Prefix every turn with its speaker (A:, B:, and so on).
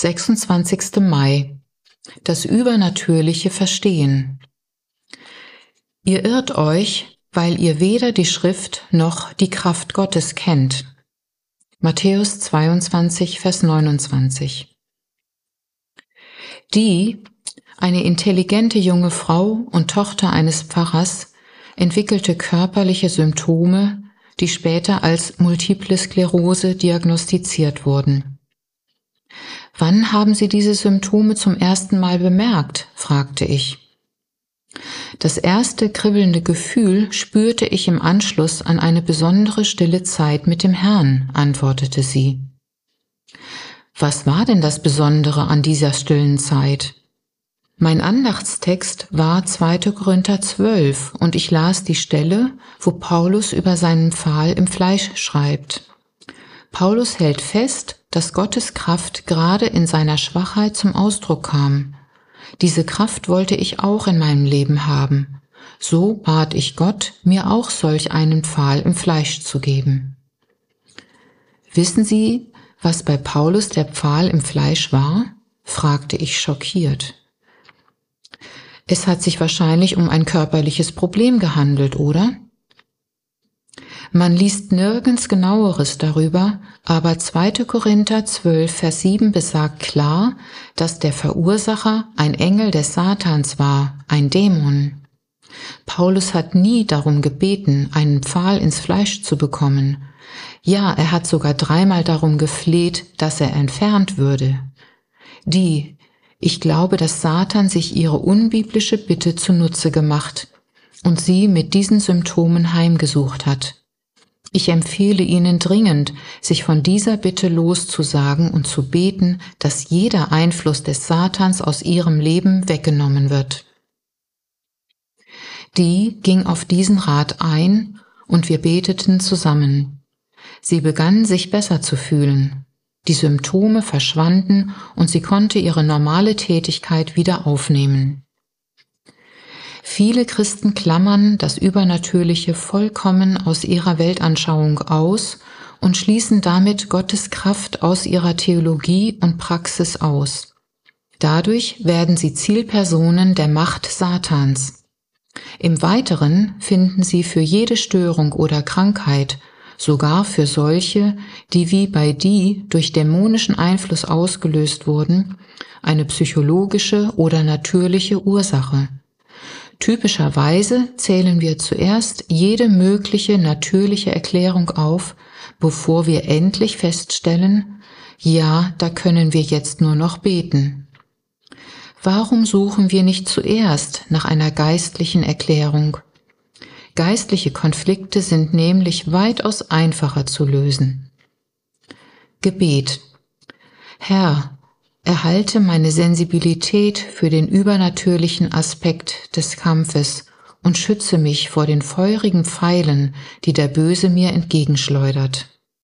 A: 26. Mai. Das Übernatürliche Verstehen. Ihr irrt euch, weil ihr weder die Schrift noch die Kraft Gottes kennt. Matthäus 22, Vers 29. Die, eine intelligente junge Frau und Tochter eines Pfarrers, entwickelte körperliche Symptome, die später als Multiple Sklerose diagnostiziert wurden. Wann haben Sie diese Symptome zum ersten Mal bemerkt? fragte ich. Das erste kribbelnde Gefühl spürte ich im Anschluss an eine besondere stille Zeit mit dem Herrn, antwortete sie. Was war denn das Besondere an dieser stillen Zeit? Mein Andachtstext war 2. Korinther 12 und ich las die Stelle, wo Paulus über seinen Pfahl im Fleisch schreibt. Paulus hält fest, dass Gottes Kraft gerade in seiner Schwachheit zum Ausdruck kam. Diese Kraft wollte ich auch in meinem Leben haben. So bat ich Gott, mir auch solch einen Pfahl im Fleisch zu geben. Wissen Sie, was bei Paulus der Pfahl im Fleisch war? fragte ich schockiert. Es hat sich wahrscheinlich um ein körperliches Problem gehandelt, oder? Man liest nirgends genaueres darüber, aber 2. Korinther 12, Vers 7 besagt klar, dass der Verursacher ein Engel des Satans war, ein Dämon. Paulus hat nie darum gebeten, einen Pfahl ins Fleisch zu bekommen. Ja, er hat sogar dreimal darum gefleht, dass er entfernt würde. Die, ich glaube, dass Satan sich ihre unbiblische Bitte zunutze gemacht und sie mit diesen Symptomen heimgesucht hat. Ich empfehle Ihnen dringend, sich von dieser Bitte loszusagen und zu beten, dass jeder Einfluss des Satans aus Ihrem Leben weggenommen wird. Die ging auf diesen Rat ein und wir beteten zusammen. Sie begann sich besser zu fühlen. Die Symptome verschwanden und sie konnte ihre normale Tätigkeit wieder aufnehmen. Viele Christen klammern das Übernatürliche vollkommen aus ihrer Weltanschauung aus und schließen damit Gottes Kraft aus ihrer Theologie und Praxis aus. Dadurch werden sie Zielpersonen der Macht Satans. Im Weiteren finden sie für jede Störung oder Krankheit, sogar für solche, die wie bei die durch dämonischen Einfluss ausgelöst wurden, eine psychologische oder natürliche Ursache. Typischerweise zählen wir zuerst jede mögliche natürliche Erklärung auf, bevor wir endlich feststellen, ja, da können wir jetzt nur noch beten. Warum suchen wir nicht zuerst nach einer geistlichen Erklärung? Geistliche Konflikte sind nämlich weitaus einfacher zu lösen. Gebet. Herr, erhalte meine Sensibilität für den übernatürlichen Aspekt des Kampfes und schütze mich vor den feurigen Pfeilen, die der Böse mir entgegenschleudert.